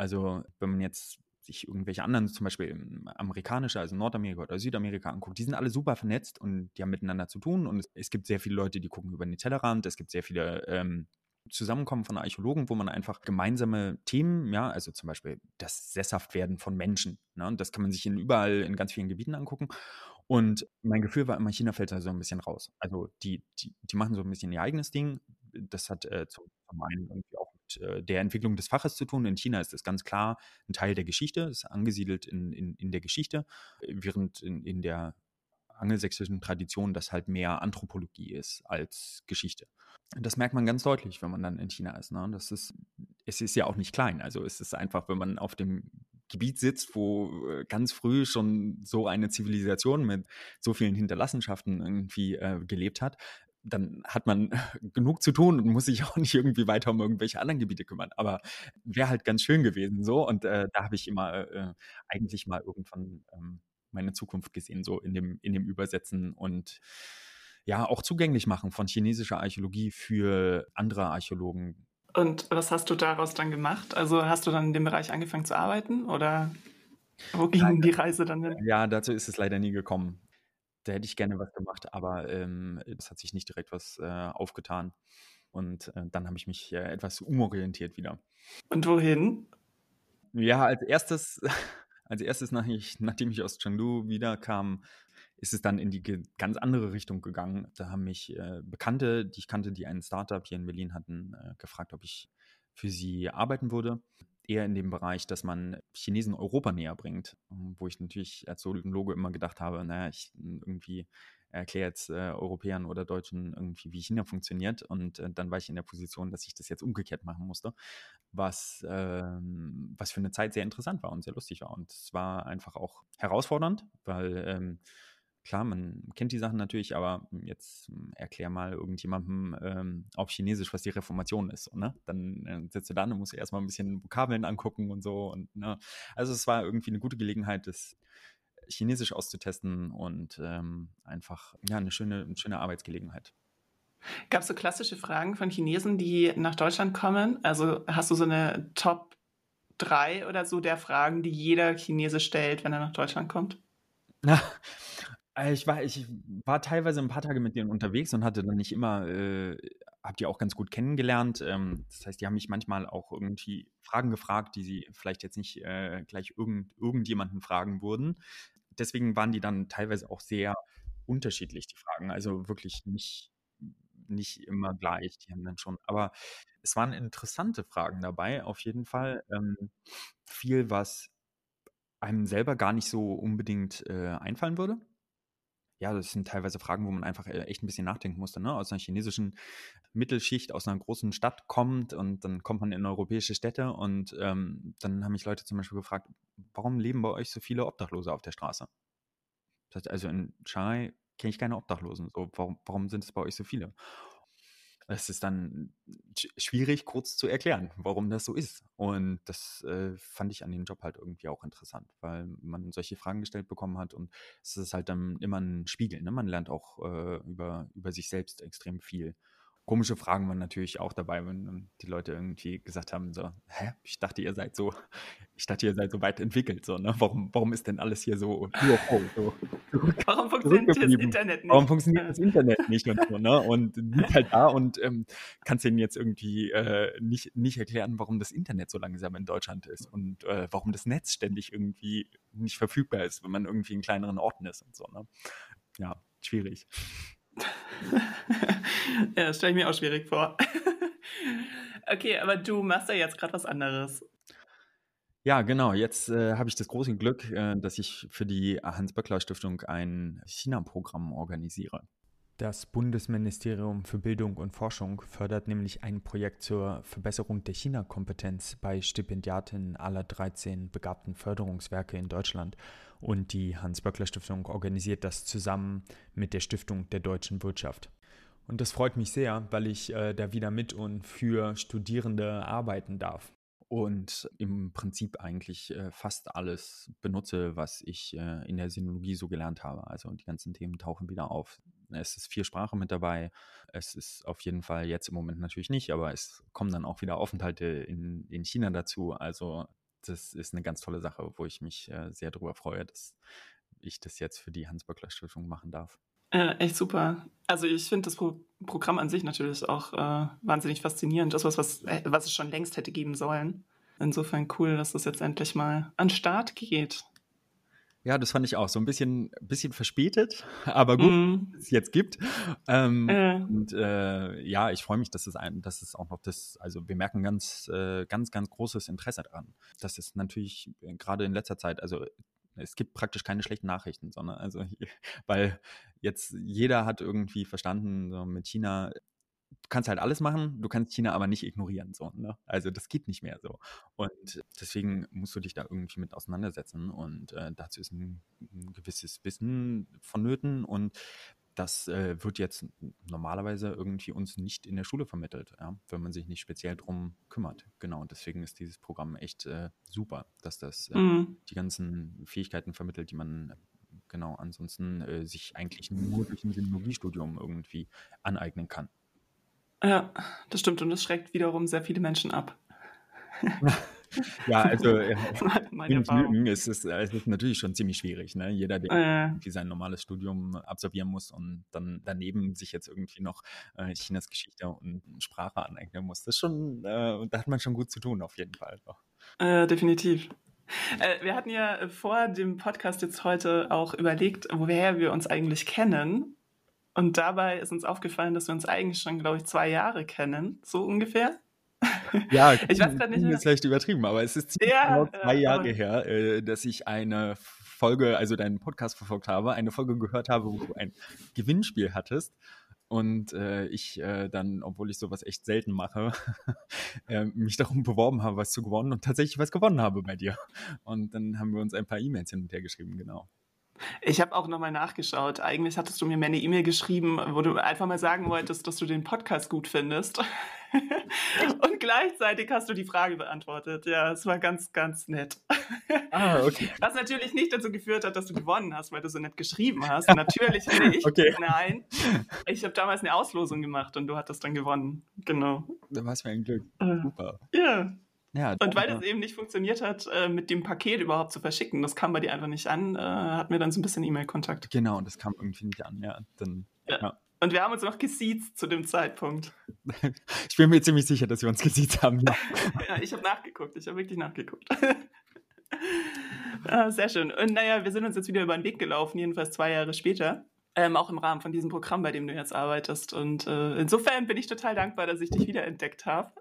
also wenn man jetzt sich irgendwelche anderen, zum Beispiel amerikanische, also Nordamerika oder Südamerika anguckt, die sind alle super vernetzt und die haben miteinander zu tun und es, es gibt sehr viele Leute, die gucken über den Tellerrand, es gibt sehr viele ähm, Zusammenkommen von Archäologen, wo man einfach gemeinsame Themen, ja, also zum Beispiel das Sesshaftwerden von Menschen, ne, das kann man sich in überall in ganz vielen Gebieten angucken. Und mein Gefühl war immer, China fällt da so ein bisschen raus. Also die, die, die machen so ein bisschen ihr eigenes Ding. Das hat äh, zum, zum einen irgendwie auch äh, der Entwicklung des Faches zu tun. In China ist das ganz klar ein Teil der Geschichte, ist angesiedelt in, in, in der Geschichte, während in, in der angelsächsischen Tradition das halt mehr Anthropologie ist als Geschichte. Das merkt man ganz deutlich, wenn man dann in China ist. Ne? Das ist, es ist ja auch nicht klein. Also es ist einfach, wenn man auf dem Gebiet sitzt, wo äh, ganz früh schon so eine Zivilisation mit so vielen Hinterlassenschaften irgendwie äh, gelebt hat, dann hat man genug zu tun und muss sich auch nicht irgendwie weiter um irgendwelche anderen Gebiete kümmern. Aber wäre halt ganz schön gewesen so. Und äh, da habe ich immer äh, eigentlich mal irgendwann ähm, meine Zukunft gesehen, so in dem, in dem Übersetzen und ja, auch zugänglich machen von chinesischer Archäologie für andere Archäologen. Und was hast du daraus dann gemacht? Also hast du dann in dem Bereich angefangen zu arbeiten oder wo ging Nein, die Reise dann hin? Ja, dazu ist es leider nie gekommen. Da hätte ich gerne was gemacht, aber ähm, es hat sich nicht direkt was äh, aufgetan. Und äh, dann habe ich mich äh, etwas umorientiert wieder. Und wohin? Ja, als erstes als erstes, nach ich, nachdem ich aus Chengdu wiederkam, ist es dann in die ganz andere Richtung gegangen. Da haben mich äh, Bekannte, die ich kannte, die ein Startup hier in Berlin hatten, äh, gefragt, ob ich für sie arbeiten würde. Eher in dem Bereich, dass man Chinesen Europa näher bringt, wo ich natürlich als Logo immer gedacht habe, naja, ich irgendwie erkläre jetzt äh, Europäern oder Deutschen irgendwie, wie China funktioniert. Und äh, dann war ich in der Position, dass ich das jetzt umgekehrt machen musste, was, ähm, was für eine Zeit sehr interessant war und sehr lustig war. Und es war einfach auch herausfordernd, weil ähm, klar, man kennt die Sachen natürlich, aber jetzt hm, erklär mal irgendjemandem ähm, auf Chinesisch, was die Reformation ist. Ne? Dann äh, sitzt du da und musst erstmal ein bisschen Vokabeln angucken und so. Und, ne? Also es war irgendwie eine gute Gelegenheit, das Chinesisch auszutesten und ähm, einfach ja, eine, schöne, eine schöne Arbeitsgelegenheit. Gab es so klassische Fragen von Chinesen, die nach Deutschland kommen? Also hast du so eine Top 3 oder so der Fragen, die jeder Chinese stellt, wenn er nach Deutschland kommt? Na, ich war, ich war teilweise ein paar Tage mit denen unterwegs und hatte dann nicht immer, äh, hab die auch ganz gut kennengelernt. Ähm, das heißt, die haben mich manchmal auch irgendwie Fragen gefragt, die sie vielleicht jetzt nicht äh, gleich irgend, irgendjemanden fragen würden deswegen waren die dann teilweise auch sehr unterschiedlich, die Fragen. Also wirklich nicht, nicht immer gleich. Die haben dann schon, aber es waren interessante Fragen dabei, auf jeden Fall. Ähm, viel, was einem selber gar nicht so unbedingt äh, einfallen würde. Ja, das sind teilweise Fragen, wo man einfach äh, echt ein bisschen nachdenken musste, ne? Aus einer chinesischen Mittelschicht, aus einer großen Stadt kommt und dann kommt man in europäische Städte und ähm, dann haben mich Leute zum Beispiel gefragt, warum leben bei euch so viele Obdachlose auf der Straße? Das heißt, also in Shanghai kenne ich keine Obdachlosen. So, warum, warum sind es bei euch so viele? Es ist dann schwierig, kurz zu erklären, warum das so ist. Und das äh, fand ich an dem Job halt irgendwie auch interessant, weil man solche Fragen gestellt bekommen hat und es ist halt dann immer ein Spiegel. Ne? Man lernt auch äh, über, über sich selbst extrem viel Komische Fragen waren natürlich auch dabei, wenn die Leute irgendwie gesagt haben, so, hä, ich dachte, ihr seid so, ich dachte, ihr seid so weit entwickelt, so, ne? Warum, warum ist denn alles hier so, UFO, so Warum funktioniert das Internet nicht? Warum funktioniert das Internet nicht und so, ne? Und bist halt da und ähm, kannst denen jetzt irgendwie äh, nicht, nicht erklären, warum das Internet so langsam in Deutschland ist und äh, warum das Netz ständig irgendwie nicht verfügbar ist, wenn man irgendwie in kleineren Orten ist und so, ne? Ja, schwierig. ja, das stelle ich mir auch schwierig vor. okay, aber du machst ja jetzt gerade was anderes. Ja, genau. Jetzt äh, habe ich das große Glück, äh, dass ich für die Hans-Böckler-Stiftung ein China-Programm organisiere. Das Bundesministerium für Bildung und Forschung fördert nämlich ein Projekt zur Verbesserung der China-Kompetenz bei Stipendiatinnen aller 13 begabten Förderungswerke in Deutschland. Und die Hans-Böckler-Stiftung organisiert das zusammen mit der Stiftung der deutschen Wirtschaft. Und das freut mich sehr, weil ich äh, da wieder mit und für Studierende arbeiten darf und im Prinzip eigentlich äh, fast alles benutze, was ich äh, in der Sinologie so gelernt habe. Also die ganzen Themen tauchen wieder auf. Es ist vier Sprache mit dabei. Es ist auf jeden Fall jetzt im Moment natürlich nicht, aber es kommen dann auch wieder Aufenthalte in, in China dazu. Also das ist eine ganz tolle Sache, wo ich mich äh, sehr darüber freue, dass ich das jetzt für die Hans-Böckler-Stiftung machen darf. Äh, echt super. Also ich finde das Pro Programm an sich natürlich auch äh, wahnsinnig faszinierend. Das ist was, was, äh, was es schon längst hätte geben sollen. Insofern cool, dass das jetzt endlich mal an Start geht. Ja, das fand ich auch. So ein bisschen, bisschen verspätet, aber gut, mm. dass es jetzt gibt. Ähm, äh. Und äh, ja, ich freue mich, dass es, ein, dass es auch noch das, also wir merken ganz, äh, ganz, ganz großes Interesse daran. Das ist natürlich äh, gerade in letzter Zeit, also es gibt praktisch keine schlechten Nachrichten, sondern also, weil jetzt jeder hat irgendwie verstanden, so mit China, du kannst halt alles machen, du kannst China aber nicht ignorieren, so, ne? Also das geht nicht mehr so. Und deswegen musst du dich da irgendwie mit auseinandersetzen und äh, dazu ist ein, ein, gewisses Wissen vonnöten und das äh, wird jetzt normalerweise irgendwie uns nicht in der Schule vermittelt, ja? wenn man sich nicht speziell drum kümmert. Genau, und deswegen ist dieses Programm echt äh, super, dass das äh, mhm. die ganzen Fähigkeiten vermittelt, die man genau ansonsten äh, sich eigentlich nur durch ein Sinologiestudium irgendwie aneignen kann. Ja, das stimmt und das schreckt wiederum sehr viele Menschen ab. ja, also äh, Lügen ist, ist, es ist natürlich schon ziemlich schwierig. Ne? Jeder, der äh. sein normales Studium absolvieren muss und dann daneben sich jetzt irgendwie noch äh, Chinas Geschichte und Sprache aneignen muss, das ist schon, äh, da hat man schon gut zu tun auf jeden Fall. Äh, definitiv. Äh, wir hatten ja vor dem Podcast jetzt heute auch überlegt, woher wir uns eigentlich kennen. Und dabei ist uns aufgefallen, dass wir uns eigentlich schon, glaube ich, zwei Jahre kennen, so ungefähr. Ja, ich weiß gerade nicht. ist vielleicht übertrieben, aber es ist ja, genau zwei äh, Jahre her, äh, dass ich eine Folge, also deinen Podcast verfolgt habe, eine Folge gehört habe, wo du ein Gewinnspiel hattest. Und äh, ich äh, dann, obwohl ich sowas echt selten mache, äh, mich darum beworben habe, was zu gewonnen und tatsächlich was gewonnen habe bei dir. Und dann haben wir uns ein paar E-Mails hin und her geschrieben, genau. Ich habe auch nochmal nachgeschaut. Eigentlich hattest du mir eine E-Mail geschrieben, wo du einfach mal sagen wolltest, dass du den Podcast gut findest. Und gleichzeitig hast du die Frage beantwortet. Ja, es war ganz, ganz nett. Ah, okay. Was natürlich nicht dazu geführt hat, dass du gewonnen hast, weil du so nett geschrieben hast. Natürlich ich. Okay. Nein. Ich habe damals eine Auslosung gemacht und du hattest dann gewonnen. Genau. Da war es mir ein Glück. Äh, Super. Ja. Ja, und weil es eben nicht funktioniert hat, äh, mit dem Paket überhaupt zu verschicken, das kam bei dir einfach nicht an, äh, hatten wir dann so ein bisschen E-Mail-Kontakt. Genau, und das kam irgendwie nicht an, ja. Dann, ja. ja. Und wir haben uns noch gesiezt zu dem Zeitpunkt. ich bin mir ziemlich sicher, dass wir uns gesiezt haben. Ja, ja ich habe nachgeguckt, ich habe wirklich nachgeguckt. ah, sehr schön. Und naja, wir sind uns jetzt wieder über den Weg gelaufen, jedenfalls zwei Jahre später. Ähm, auch im Rahmen von diesem Programm, bei dem du jetzt arbeitest. Und äh, insofern bin ich total dankbar, dass ich dich wiederentdeckt habe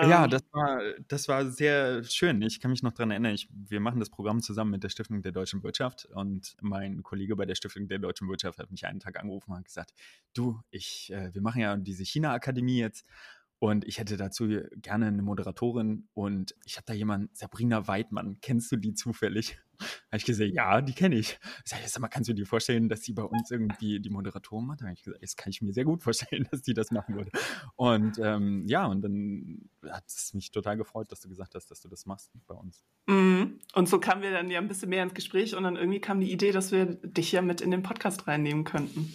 Ja, Ähm, das war, das war sehr schön. Ich kann mich noch daran erinnern, ich, wir machen das Programm zusammen mit der Stiftung der deutschen Wirtschaft und mein Kollege bei der Stiftung der deutschen Wirtschaft hat mich einen Tag angerufen und hat gesagt, du, ich, äh, wir machen ja diese China-Akademie jetzt und ich hätte dazu gerne eine Moderatorin und ich habe da jemanden, Sabrina Weidmann, kennst du die zufällig? Habe ich gesagt, ja, die kenne ich. Sag ich, sag mal, kannst du dir vorstellen, dass sie bei uns irgendwie die Moderatorin macht? Habe ich gesagt, das kann ich mir sehr gut vorstellen, dass die das machen würde. Und ähm, ja, und dann hat es mich total gefreut, dass du gesagt hast, dass du das machst bei uns. mhm. Und so kamen wir dann ja ein bisschen mehr ins Gespräch und dann irgendwie kam die Idee, dass wir dich ja mit in den Podcast reinnehmen könnten.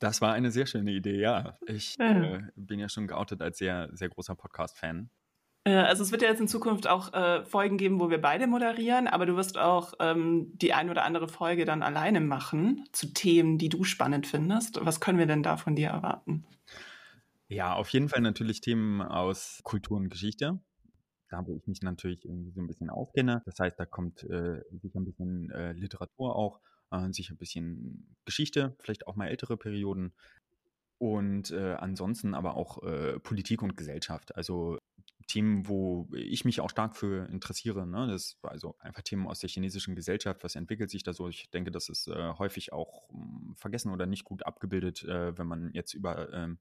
Das war eine sehr schöne Idee, ja. Ich Ja. äh, bin ja schon geoutet als sehr, sehr großer Podcast-Fan. Äh, Also es wird ja jetzt in Zukunft auch äh, Folgen geben, wo wir beide moderieren, aber du wirst auch ähm, die ein oder andere Folge dann alleine machen zu Themen, die du spannend findest. Was können wir denn da von dir erwarten? Ja, auf jeden Fall natürlich Themen aus Kultur und Geschichte. Da, wo ich mich natürlich irgendwie so ein bisschen auskenne. Das heißt, da kommt äh, sicher ein bisschen äh, Literatur auch, äh, sicher ein bisschen Geschichte, vielleicht auch mal ältere Perioden. Und äh, ansonsten aber auch äh, Politik und Gesellschaft. Also Themen, wo ich mich auch stark für interessiere. Ne? Das also einfach Themen aus der chinesischen Gesellschaft. Was entwickelt sich da so? Ich denke, das ist äh, häufig auch mh, vergessen oder nicht gut abgebildet, äh, wenn man jetzt über ähm,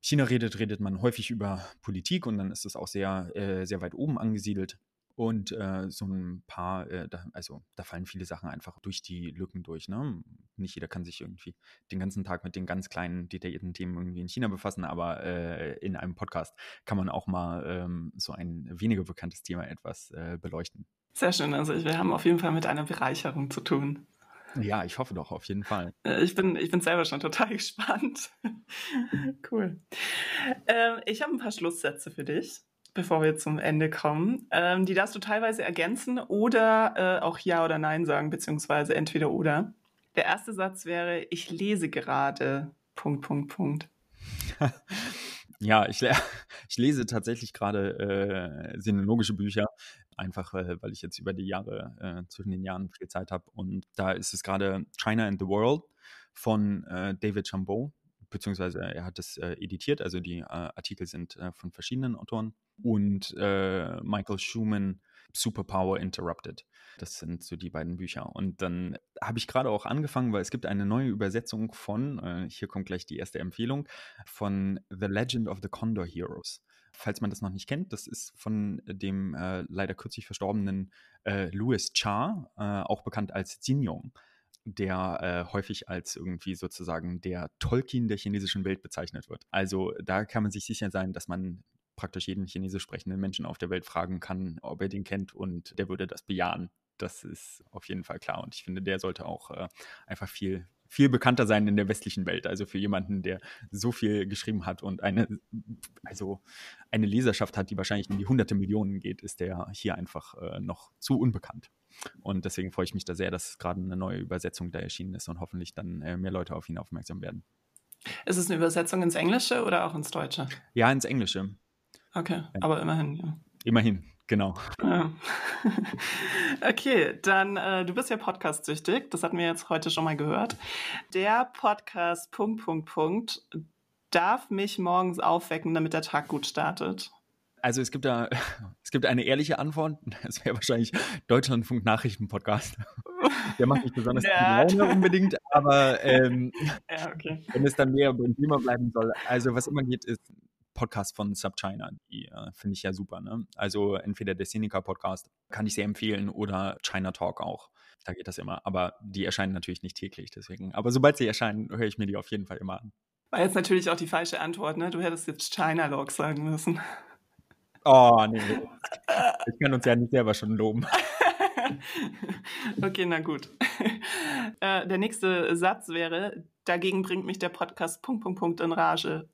China redet, redet man häufig über Politik und dann ist es auch sehr, äh, sehr weit oben angesiedelt. Und äh, so ein paar, äh, da, also da fallen viele Sachen einfach durch die Lücken durch. Ne? Nicht jeder kann sich irgendwie den ganzen Tag mit den ganz kleinen, detaillierten Themen irgendwie in China befassen, aber äh, in einem Podcast kann man auch mal ähm, so ein weniger bekanntes Thema etwas äh, beleuchten. Sehr schön. Also wir haben auf jeden Fall mit einer Bereicherung zu tun. Ja, ich hoffe doch, auf jeden Fall. Äh, Ich bin, ich bin selber schon total gespannt. cool. Ähm, ich habe ein paar Schlusssätze für dich, bevor wir zum Ende kommen. Ähm, die darfst du teilweise ergänzen oder äh, auch Ja oder Nein sagen, beziehungsweise entweder oder. Der erste Satz wäre, ich lese gerade. Punkt, Punkt, Punkt. Ja, ich, le ich lese tatsächlich gerade äh, sinologische Bücher, einfach äh, weil ich jetzt über die Jahre, äh, zwischen den Jahren viel Zeit habe. Und da ist es gerade China and the World von äh, David Chambeau, beziehungsweise er hat es äh, editiert, also die äh, Artikel sind äh, von verschiedenen Autoren. Und äh, Michael Schumann, Superpower Interrupted. Das sind so die beiden Bücher. Und dann habe ich gerade auch angefangen, weil es gibt eine neue Übersetzung von, äh, hier kommt gleich die erste Empfehlung, von The Legend of the Condor Heroes. Falls man das noch nicht kennt, das ist von dem äh, leider kürzlich verstorbenen Louis Cha, auch bekannt als Jin Yong, der äh, häufig als irgendwie sozusagen der Tolkien der chinesischen Welt bezeichnet wird. Also da kann man sich sicher sein, dass man praktisch jeden chinesisch sprechenden Menschen auf der Welt fragen kann, ob er den kennt und der würde das bejahen. Das ist auf jeden Fall klar. Und ich finde, der sollte auch äh, einfach viel, viel bekannter sein in der westlichen Welt. Also für jemanden, der so viel geschrieben hat und eine, also eine Leserschaft hat, die wahrscheinlich in die hunderte Millionen geht, ist der hier einfach äh, noch zu unbekannt. Und deswegen freue ich mich da sehr, dass gerade eine neue Übersetzung da erschienen ist und hoffentlich dann äh, mehr Leute auf ihn aufmerksam werden. Ist es eine Übersetzung ins Englische oder auch ins Deutsche? Ja, ins Englische. Okay, aber immerhin, ja. Immerhin, genau. Ja. okay, dann, äh, du bist ja podcast-süchtig, das hatten wir jetzt heute schon mal gehört. Der Podcast Punkt, Punkt, Punkt darf mich morgens aufwecken, damit der Tag gut startet. Also es gibt da, es gibt eine ehrliche Antwort. Das wäre wahrscheinlich Deutschlandfunk Nachrichten-Podcast. Der macht nicht besonders. Laune unbedingt, aber ähm, Ja, okay. wenn es dann mehr beim Thema bleiben soll, also was immer geht, ist Podcast von SubChina. Die äh, finde ich ja super. Ne? Also entweder der Seneca-Podcast kann ich sehr empfehlen oder China Talk auch. Da geht das immer. Aber die erscheinen natürlich nicht täglich, deswegen. Aber sobald sie erscheinen, höre ich mir die auf jeden Fall immer an. War jetzt natürlich auch die falsche Antwort, ne? Du hättest jetzt China Log sagen müssen. Oh, nee. Ich kann uns ja nicht selber schon loben. okay, na gut. Äh, der nächste Satz wäre, dagegen bringt mich der Podcast Punkt, Punkt, Punkt in Rage.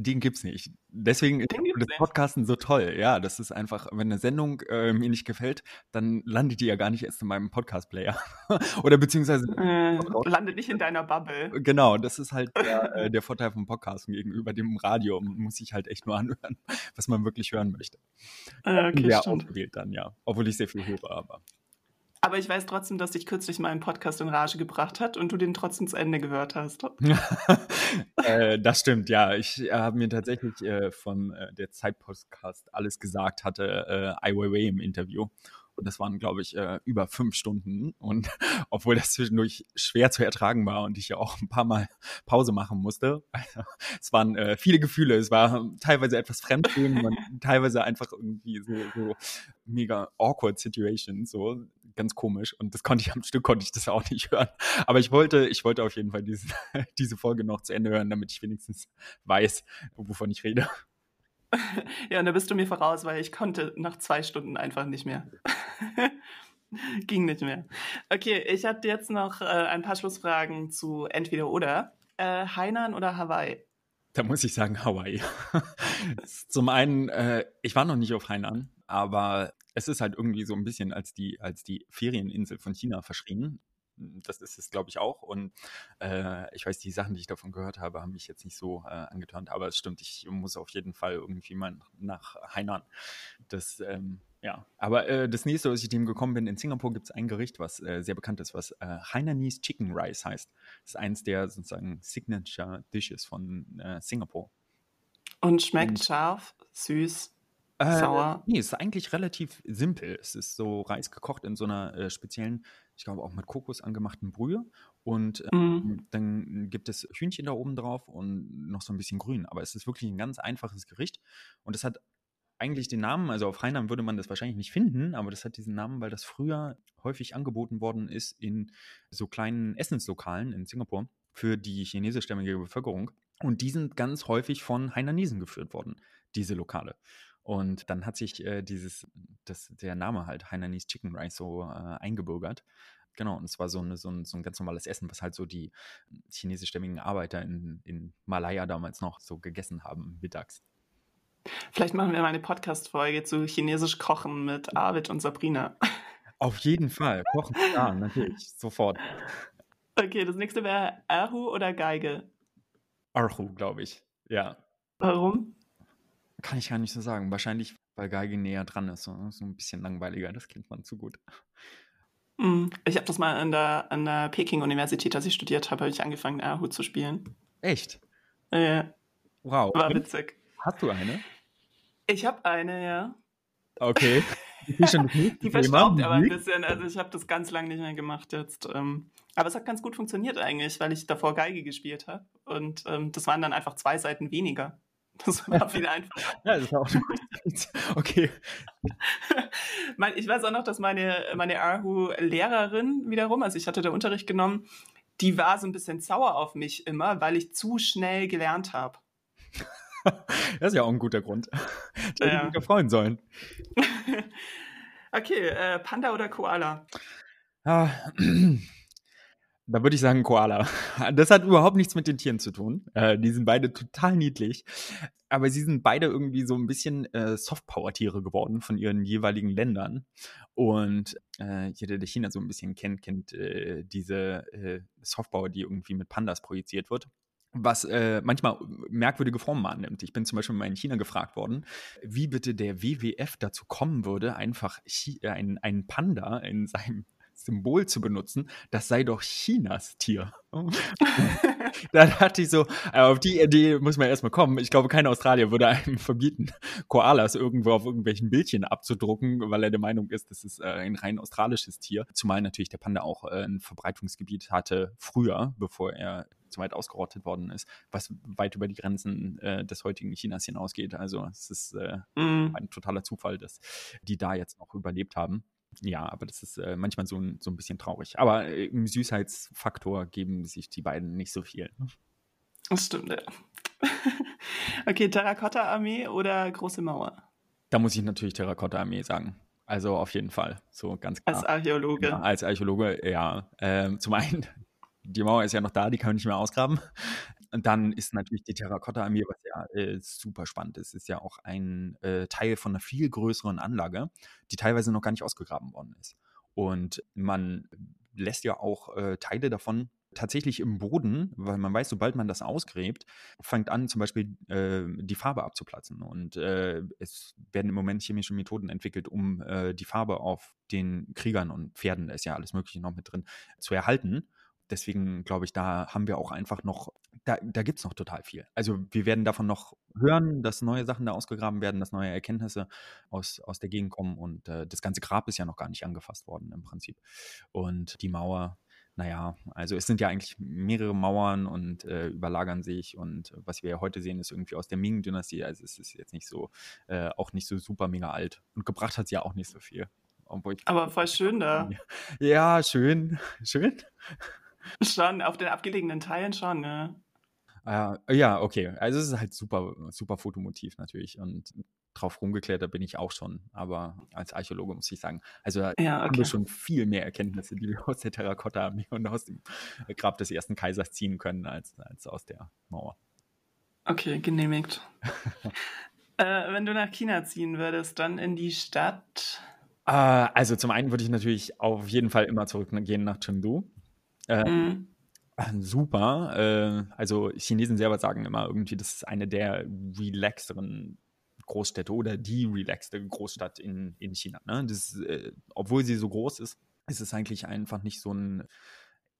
Den gibt's nicht. Deswegen ist das. Podcasten so toll. Ja, das ist einfach, wenn eine Sendung äh, mir nicht gefällt, dann landet die ja gar nicht erst in meinem Podcast-Player. Oder beziehungsweise, Äh, landet nicht in deiner Bubble. genau, das ist halt der, äh, der Vorteil vom Podcasten gegenüber dem Radio. Man muss sich halt echt nur anhören, was man wirklich hören möchte. Äh, okay, sehr stimmt. ausgewählt dann, ja. Obwohl ich sehr viel höre, aber. Aber ich weiß trotzdem, dass dich kürzlich mal ein Podcast in Rage gebracht hat und du den trotzdem zu Ende gehört hast. äh, das stimmt, ja. Ich äh, habe mir tatsächlich äh, von äh, der Zeit-Podcast alles gesagt, hatte äh, Ai Weiwei im Interview. Und das waren, glaube ich, äh, über fünf Stunden. Und obwohl das zwischendurch schwer zu ertragen war und ich ja auch ein paar Mal Pause machen musste, also, es waren äh, viele Gefühle. Es war teilweise etwas Fremdgehen und teilweise einfach irgendwie so, so mega awkward Situations, so ganz komisch. Und das konnte ich am Stück konnte ich das auch nicht hören. Aber ich wollte, ich wollte auf jeden Fall diese, diese Folge noch zu Ende hören, damit ich wenigstens weiß, wovon ich rede. Ja, und da bist du mir voraus, weil ich konnte nach zwei Stunden einfach nicht mehr. Ging nicht mehr. Okay, ich habe jetzt noch äh, ein paar Schlussfragen zu entweder oder. Äh, Hainan oder Hawaii? Da muss ich sagen Hawaii. Zum einen, äh, ich war noch nicht auf Hainan, aber es ist halt irgendwie so ein bisschen als die, als die Ferieninsel von China verschrien das ist es, glaube ich, auch. Und äh, ich weiß, die Sachen, die ich davon gehört habe, haben mich jetzt nicht so äh, angetan. Aber es stimmt, ich muss auf jeden Fall irgendwie mal nach Hainan. Das, ähm, ja. Aber äh, das nächste, was ich dem gekommen bin, in Singapur gibt es ein Gericht, was äh, sehr bekannt ist, was äh, Hainanese Chicken Rice heißt. Das ist eins der sozusagen Signature Dishes von äh, Singapur. Und schmeckt Und, scharf, süß, äh, sauer? Nee, es ist eigentlich relativ simpel. Es ist so Reis gekocht in so einer äh, speziellen ich glaube auch mit Kokos angemachten Brühe. Und äh, mhm. dann gibt es Hühnchen da oben drauf und noch so ein bisschen Grün. Aber es ist wirklich ein ganz einfaches Gericht. Und es hat eigentlich den Namen, also auf Rheinland würde man das wahrscheinlich nicht finden, aber das hat diesen Namen, weil das früher häufig angeboten worden ist in so kleinen Essenslokalen in Singapur für die chinesischstämmige Bevölkerung. Und die sind ganz häufig von Hainanesen geführt worden, diese Lokale. Und dann hat sich äh, dieses, das, der Name halt Hainanese Chicken Rice so äh, eingebürgert. Genau, und es war so, eine, so, ein, so ein ganz normales Essen, was halt so die chinesischstämmigen Arbeiter in, in Malaya damals noch so gegessen haben, mittags. Vielleicht machen wir mal eine Podcast-Folge zu chinesisch Kochen mit Arvid und Sabrina. Auf jeden Fall. Kochen, ja, natürlich, sofort. Okay, das nächste wäre Erhu oder Geige? Erhu, glaube ich, ja. Warum? Kann ich gar nicht so sagen. Wahrscheinlich, weil Geige näher dran ist. So, so ein bisschen langweiliger. Das kennt man zu gut. Hm, ich habe das mal an der, an der Peking-Universität, als ich studiert habe, habe ich angefangen, Erhu zu spielen. Echt? Ja. Wow. War witzig. Hast du eine? Ich habe eine, ja. Okay. Die verstaubt aber ein bisschen. Also ich habe das ganz lange nicht mehr gemacht jetzt. Ähm, aber es hat ganz gut funktioniert eigentlich, weil ich davor Geige gespielt habe. Und ähm, das waren dann einfach zwei Seiten weniger. Das war viel einfacher. ja, das war auch Okay. ich weiß auch noch, dass meine, meine Ahu-Lehrerin wiederum, also ich hatte da Unterricht genommen, die war so ein bisschen sauer auf mich immer, weil ich zu schnell gelernt habe. das ist ja auch ein guter Grund. Die ja. hätte freuen sollen. okay, äh, Panda oder Koala? Ah, da würde ich sagen Koala. Das hat überhaupt nichts mit den Tieren zu tun. Äh, die sind beide total niedlich. Aber sie sind beide irgendwie so ein bisschen äh, Softpower-Tiere geworden von ihren jeweiligen Ländern. Und äh, jeder, der China so ein bisschen kennt, kennt äh, diese äh, Softpower, die irgendwie mit Pandas projiziert wird was äh, manchmal merkwürdige Formen annimmt. Ich bin zum Beispiel mal in China gefragt worden, wie bitte der WWF dazu kommen würde, einfach äh, einen Panda in seinem Symbol zu benutzen, das sei doch Chinas Tier. da dachte ich so, äh, auf die Idee muss man erstmal kommen. Ich glaube, kein Australier würde einem verbieten, Koalas irgendwo auf irgendwelchen Bildchen abzudrucken, weil er der Meinung ist, das ist äh, ein rein australisches Tier. Zumal natürlich der Panda auch äh, ein Verbreitungsgebiet hatte früher, bevor er zu weit ausgerottet worden ist, was weit über die Grenzen äh, des heutigen Chinas hinausgeht. Also es ist äh, mm. ein totaler Zufall, dass die da jetzt noch überlebt haben. Ja, aber das ist äh, manchmal so ein, so ein bisschen traurig. Aber äh, im Süßheitsfaktor geben sich die beiden nicht so viel. Das stimmt, ja. okay, Terrakotta-Armee oder Große Mauer? Da muss ich natürlich Terrakotta-Armee sagen. Also auf jeden Fall, so ganz klar. Als Archäologe. Ja, als Archäologe, ja. Ähm, zum einen, die Mauer ist ja noch da, die kann man nicht mehr ausgraben. Dann ist natürlich die Terrakotta-Armee, was ja äh, super spannend ist, ist ja auch ein äh, Teil von einer viel größeren Anlage, die teilweise noch gar nicht ausgegraben worden ist. Und man lässt ja auch äh, Teile davon tatsächlich im Boden, weil man weiß, sobald man das ausgräbt, fängt an, zum Beispiel äh, die Farbe abzuplatzen. Und äh, es werden im Moment chemische Methoden entwickelt, um äh, die Farbe auf den Kriegern und Pferden, da ist ja alles Mögliche noch mit drin, zu erhalten deswegen glaube ich, da haben wir auch einfach noch, da, da gibt es noch total viel. Also wir werden davon noch hören, dass neue Sachen da ausgegraben werden, dass neue Erkenntnisse aus, aus der Gegend kommen und äh, das ganze Grab ist ja noch gar nicht angefasst worden im Prinzip. Und die Mauer, naja, also es sind ja eigentlich mehrere Mauern und äh, überlagern sich und was wir heute sehen, ist irgendwie aus der Ming-Dynastie, also es ist jetzt nicht so, äh, auch nicht so super mega alt und gebracht hat es ja auch nicht so viel. Aber voll schön da. Ja, schön, schön. Schon, auf den abgelegenen Teilen schon, ne? Uh, ja, okay. Also es ist halt super, super Fotomotiv natürlich. Und drauf rumgeklettert bin ich auch schon. Aber als Archäologe muss ich sagen, also da ja, okay. haben wir schon viel mehr Erkenntnisse, die wir aus der Terrakotta-Armee und aus dem Grab des ersten Kaisers ziehen können, als, als aus der Mauer. Okay, genehmigt. äh, wenn du nach China ziehen würdest, dann in die Stadt. Uh, also zum einen würde ich natürlich auf jeden Fall immer zurückgehen nach Chengdu. Äh, mhm. Super. Äh, also Chinesen selber sagen immer irgendwie, das ist eine der relaxteren Großstädte oder die relaxte Großstadt in, in China. Ne? Das, äh, obwohl sie so groß ist, ist es eigentlich einfach nicht so ein,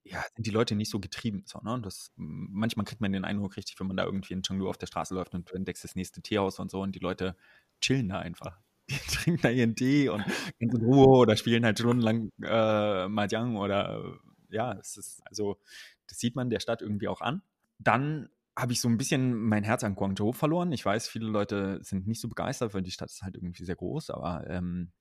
ja, sind die Leute nicht so getrieben. So, ne? das, manchmal kriegt man den Eindruck richtig, wenn man da irgendwie in Chengdu auf der Straße läuft und du entdeckst das nächste Teehaus und so und die Leute chillen da einfach. Die trinken da ihren Tee und ganz in Ruhe oder spielen halt stundenlang äh, Mahjong oder ja, es ist, also, das sieht man der Stadt irgendwie auch an. Dann habe ich so ein bisschen mein Herz an Guangzhou verloren. Ich weiß, viele Leute sind nicht so begeistert, weil die Stadt ist halt irgendwie sehr groß, aber ähm,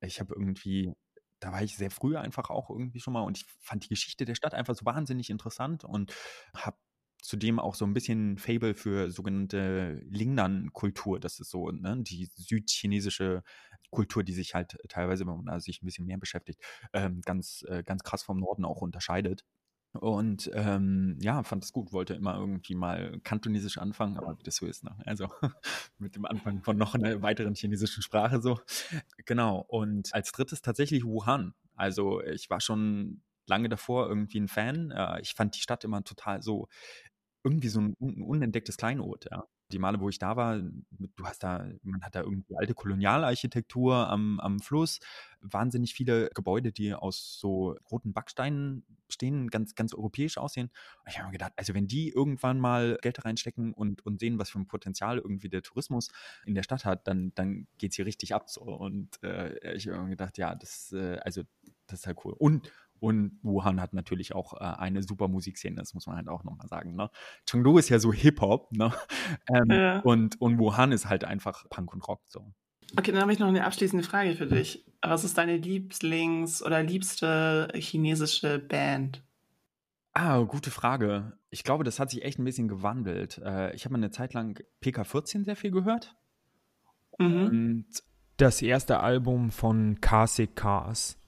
ich habe irgendwie, da war ich sehr früh einfach auch irgendwie schon mal und ich fand die Geschichte der Stadt einfach so wahnsinnig interessant und habe zudem auch so ein bisschen Fable für sogenannte Lingnan-Kultur. Das ist so ne, die südchinesische Kultur, die sich halt teilweise, wenn man also sich ein bisschen mehr beschäftigt, ähm, ganz, äh, ganz krass vom Norden auch unterscheidet. Und ähm, ja, fand es gut, wollte immer irgendwie mal kantonesisch anfangen, aber wie das so ist, ne? Also mit dem Anfang von noch einer weiteren chinesischen Sprache so. Genau. Und als drittes tatsächlich Wuhan. Also ich war schon lange davor irgendwie ein Fan. Äh, ich fand die Stadt immer total so irgendwie so ein unentdecktes Kleinod, ja. Die Male, wo ich da war, du hast da man hat da irgendwie alte Kolonialarchitektur am am Fluss, wahnsinnig viele Gebäude, die aus so roten Backsteinen stehen, ganz ganz europäisch aussehen. ich habe mir gedacht, also wenn die irgendwann mal Geld reinstecken und und sehen, was für ein Potenzial irgendwie der Tourismus in der Stadt hat, dann dann es hier richtig ab so. Und, äh, ich habe mir gedacht, ja, das, äh also das ist halt cool. Und und Wuhan hat natürlich auch äh, eine super Musikszene, das muss man halt auch nochmal sagen. Ne? Chengdu ist ja so Hip-Hop ne? Ähm, ja. und, und Wuhan ist halt einfach Punk und Rock. So. Okay, dann habe ich noch eine abschließende Frage für dich. Was ist deine Lieblings- oder liebste chinesische Band? Ah, gute Frage. Ich glaube, das hat sich echt ein bisschen gewandelt. Äh, ich habe eine Zeit lang PK14 sehr viel gehört. Mhm. Und das erste Album von Kasik Cars.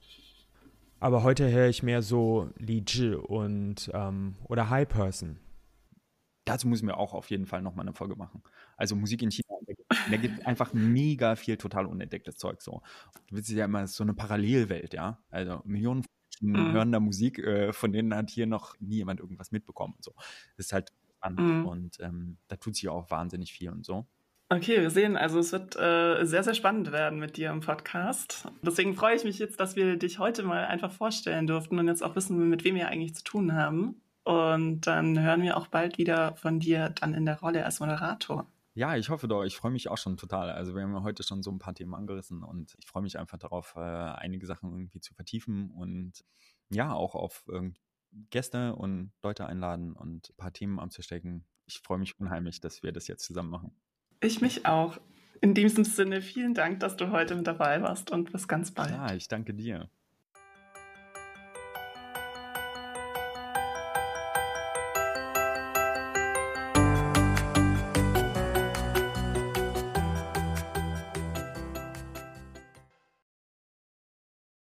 Aber heute höre ich mehr so Li Zhi und ähm, oder High Person. Dazu müssen wir auch auf jeden Fall nochmal eine Folge machen. Also Musik in China, da gibt es einfach mega viel total unentdecktes Zeug so. Du willst ja immer so eine Parallelwelt, ja. Also Millionen Menschen mhm. hören da Musik, äh, von denen hat hier noch nie jemand irgendwas mitbekommen und so. Das ist halt spannend mhm. und ähm, da tut sich auch wahnsinnig viel und so. Okay, wir sehen, also es wird äh, sehr, sehr spannend werden mit dir im Podcast. Deswegen freue ich mich jetzt, dass wir dich heute mal einfach vorstellen durften und jetzt auch wissen, mit wem wir eigentlich zu tun haben. Und dann hören wir auch bald wieder von dir dann in der Rolle als Moderator. Ja, ich hoffe doch. Ich freue mich auch schon total. Also wir haben ja heute schon so ein paar Themen angerissen und ich freue mich einfach darauf, äh, einige Sachen irgendwie zu vertiefen und ja, auch auf Gäste und Leute einladen und ein paar Themen anzustecken. Ich freue mich unheimlich, dass wir das jetzt zusammen machen. Ich mich auch. In diesem Sinne, vielen Dank, dass du heute mit dabei warst und bis ganz bald. Ja, ich danke dir.